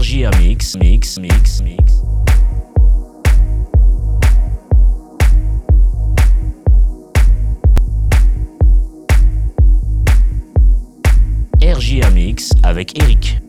RJA Mix, Mix, Mix, Mix. RJA Mix avec Eric.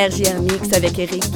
RGR Mix avec Eric.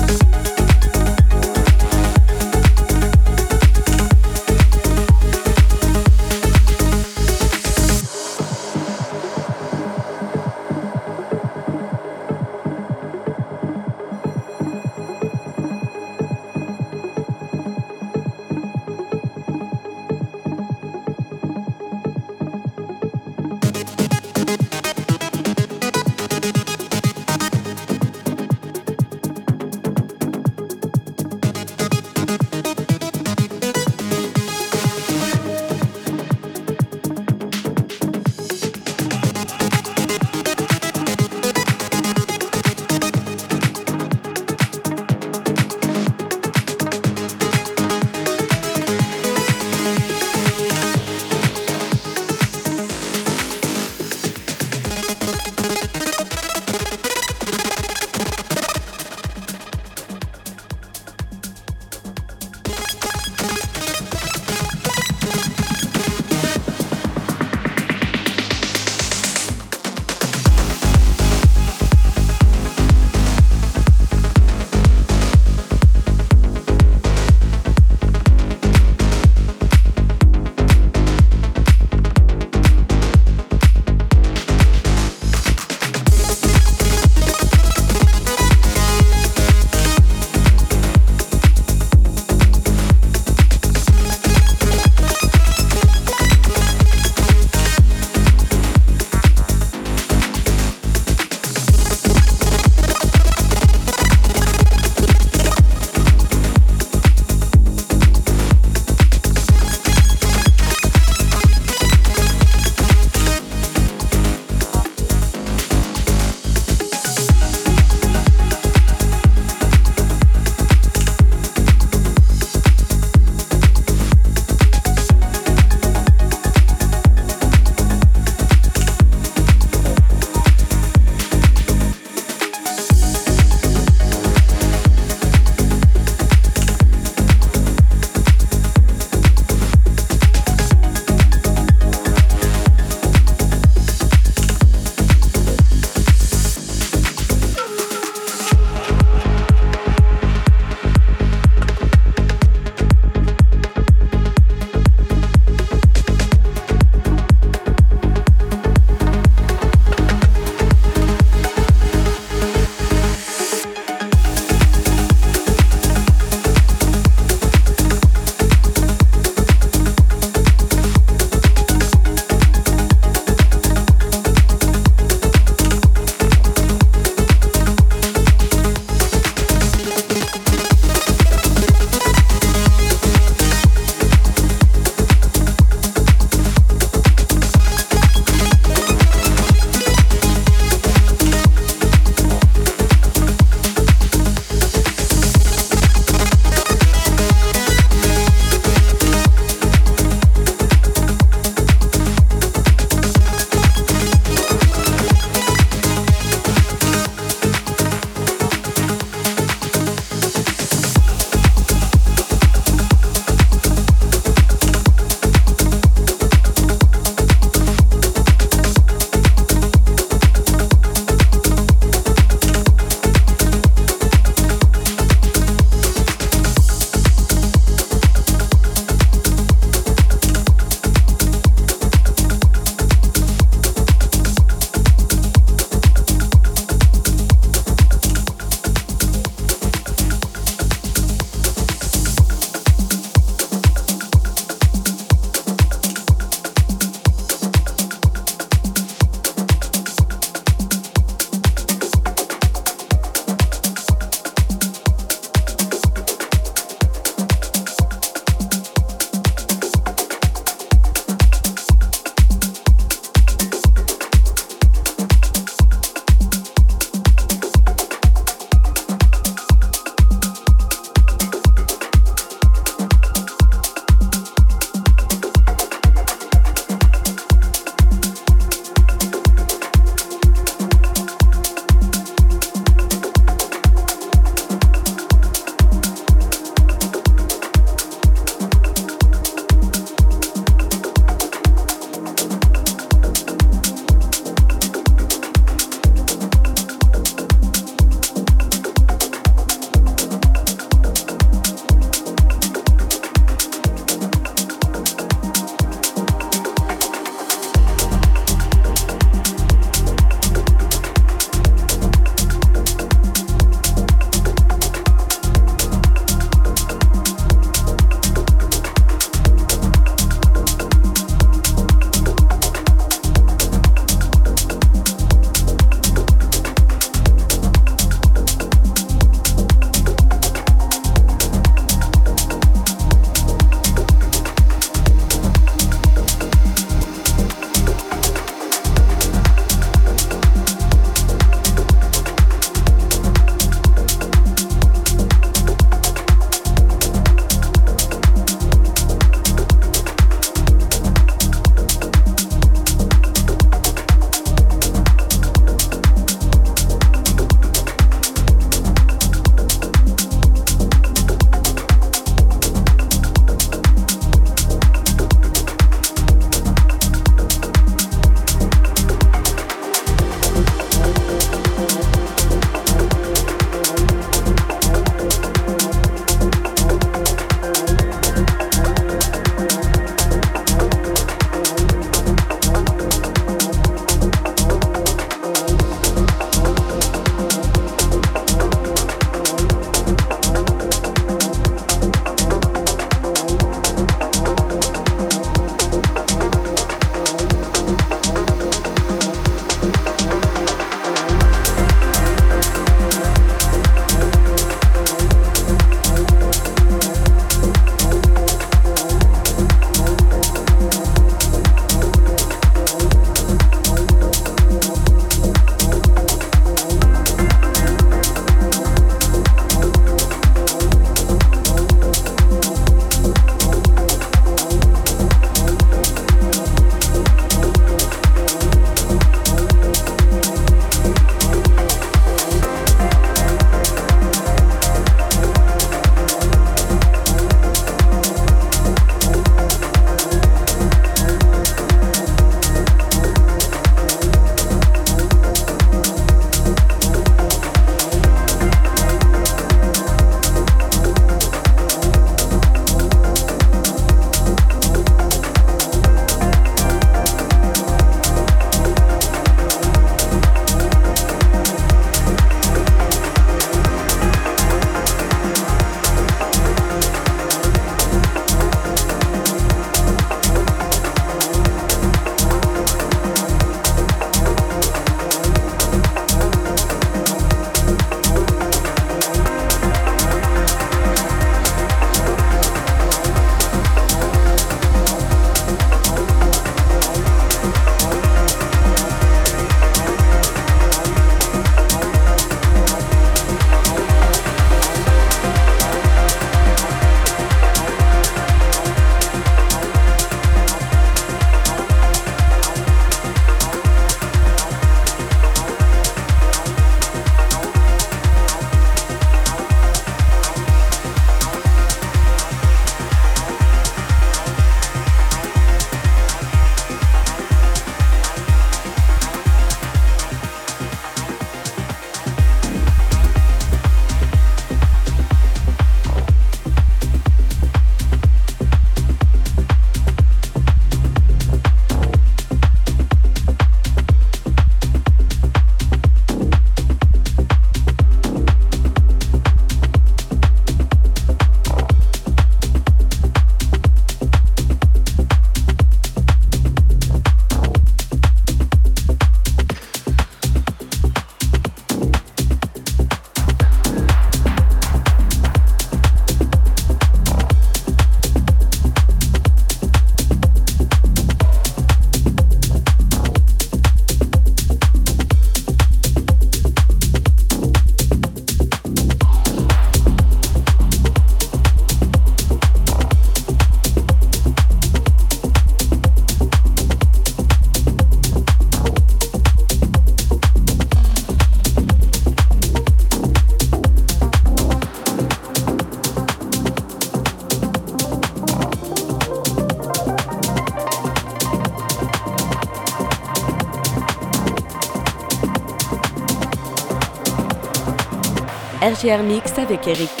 stagiaire mixte avec Eric.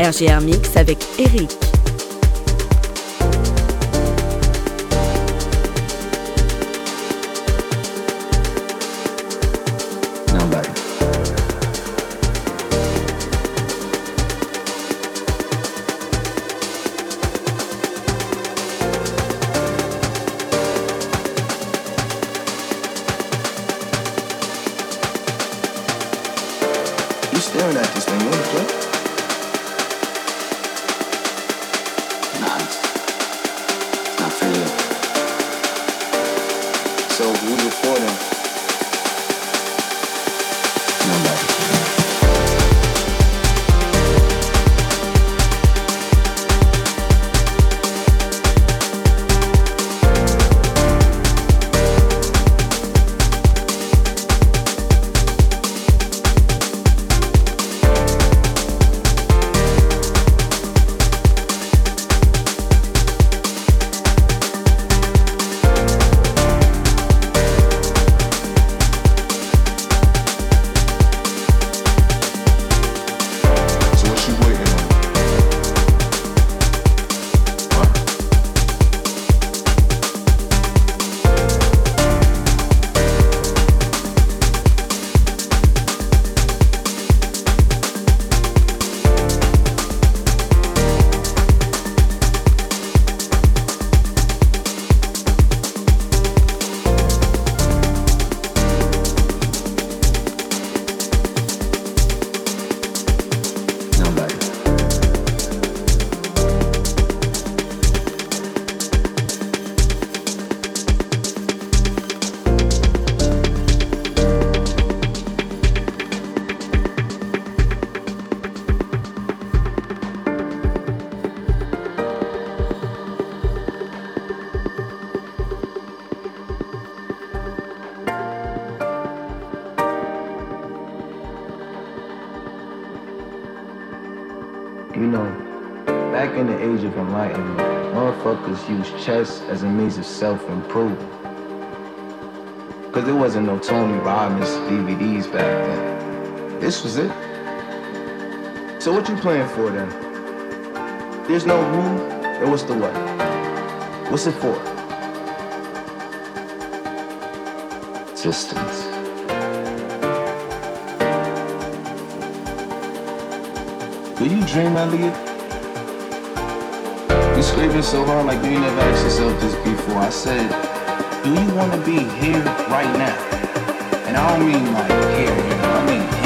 RGR Mix avec Eric. Chess as a means of self-improvement. Because there wasn't no Tony Robbins DVDs back then. This was it. So what you playing for then? There's no who, and what's the what? What's it for? Existence. Do you dream, Elliot? You scraping so hard like you never asked yourself this before. I said, do you want to be here right now? And I don't mean like here, you know, I mean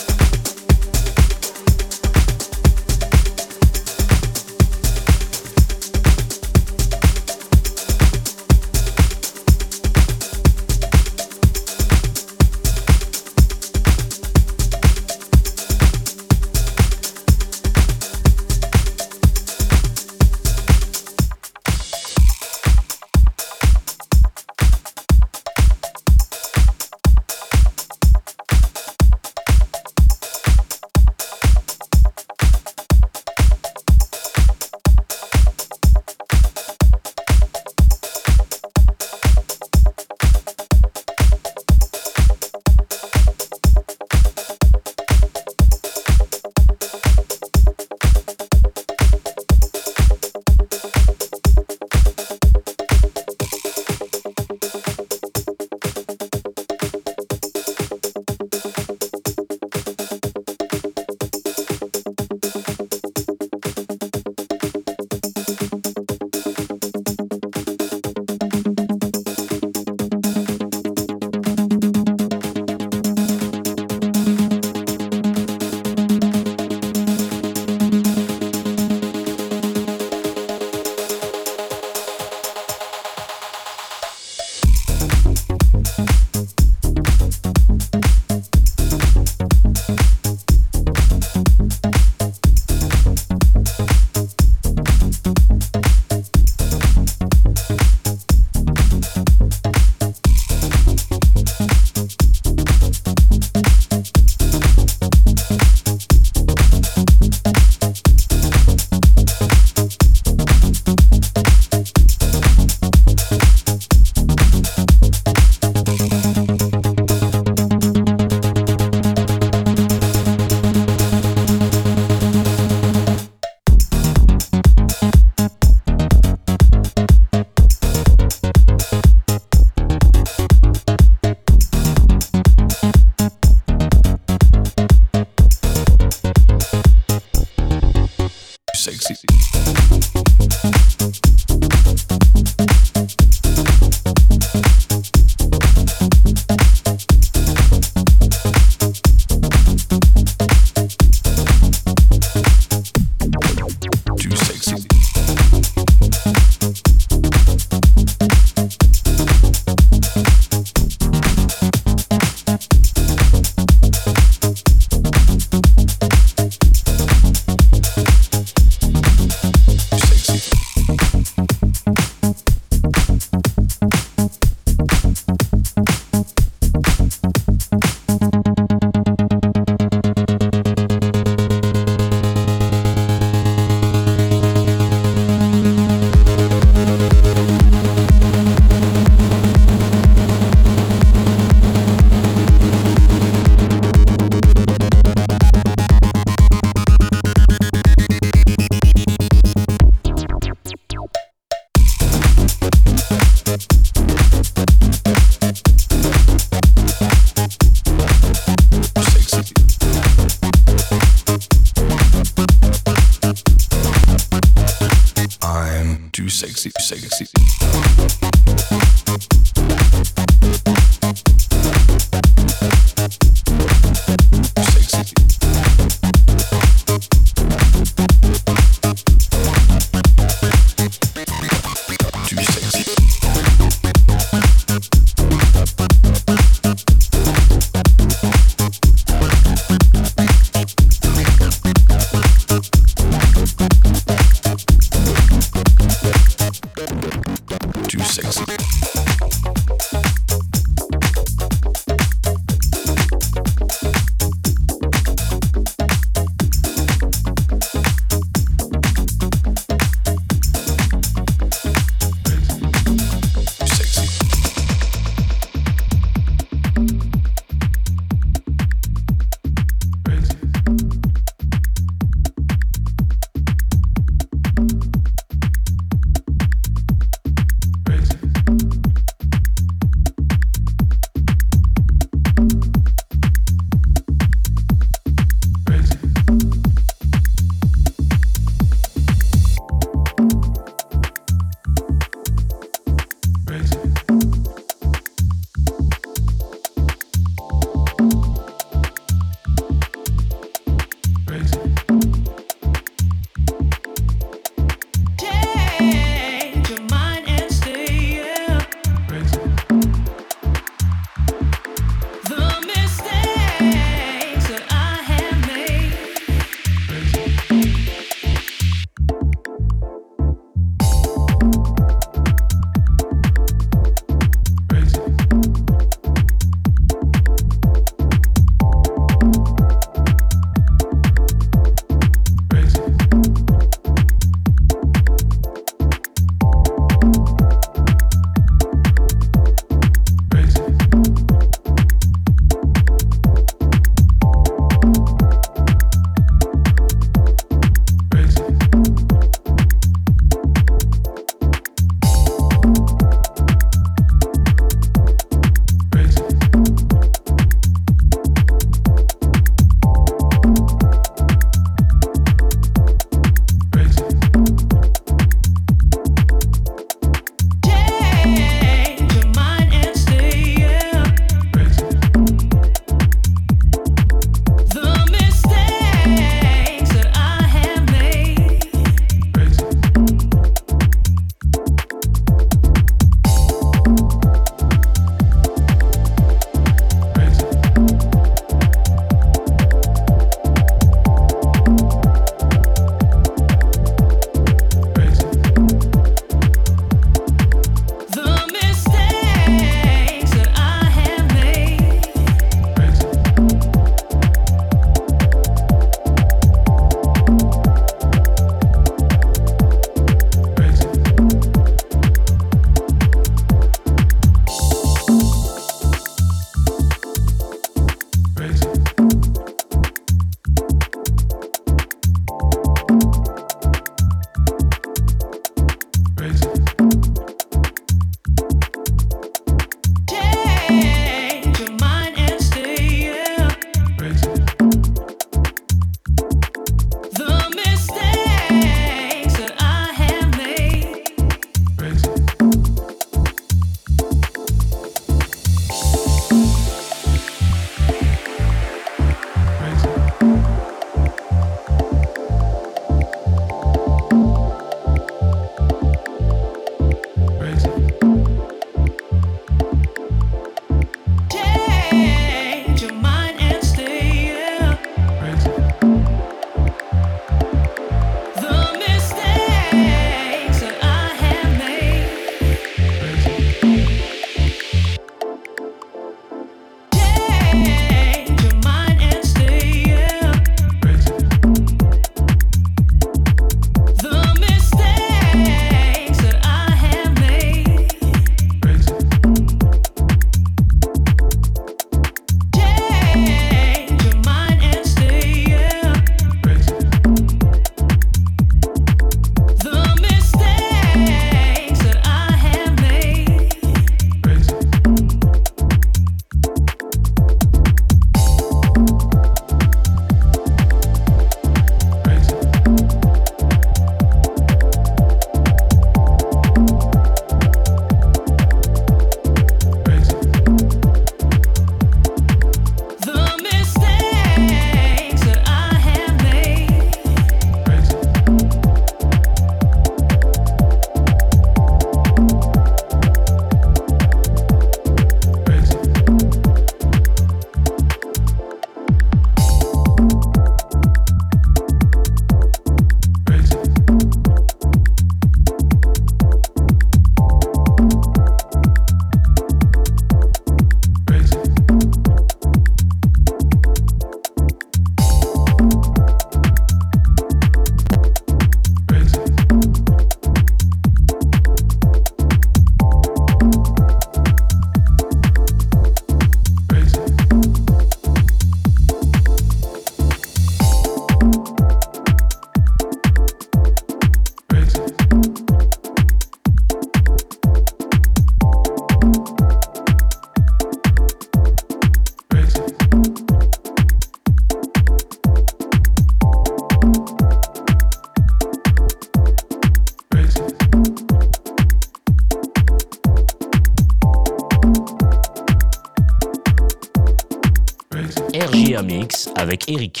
Eric.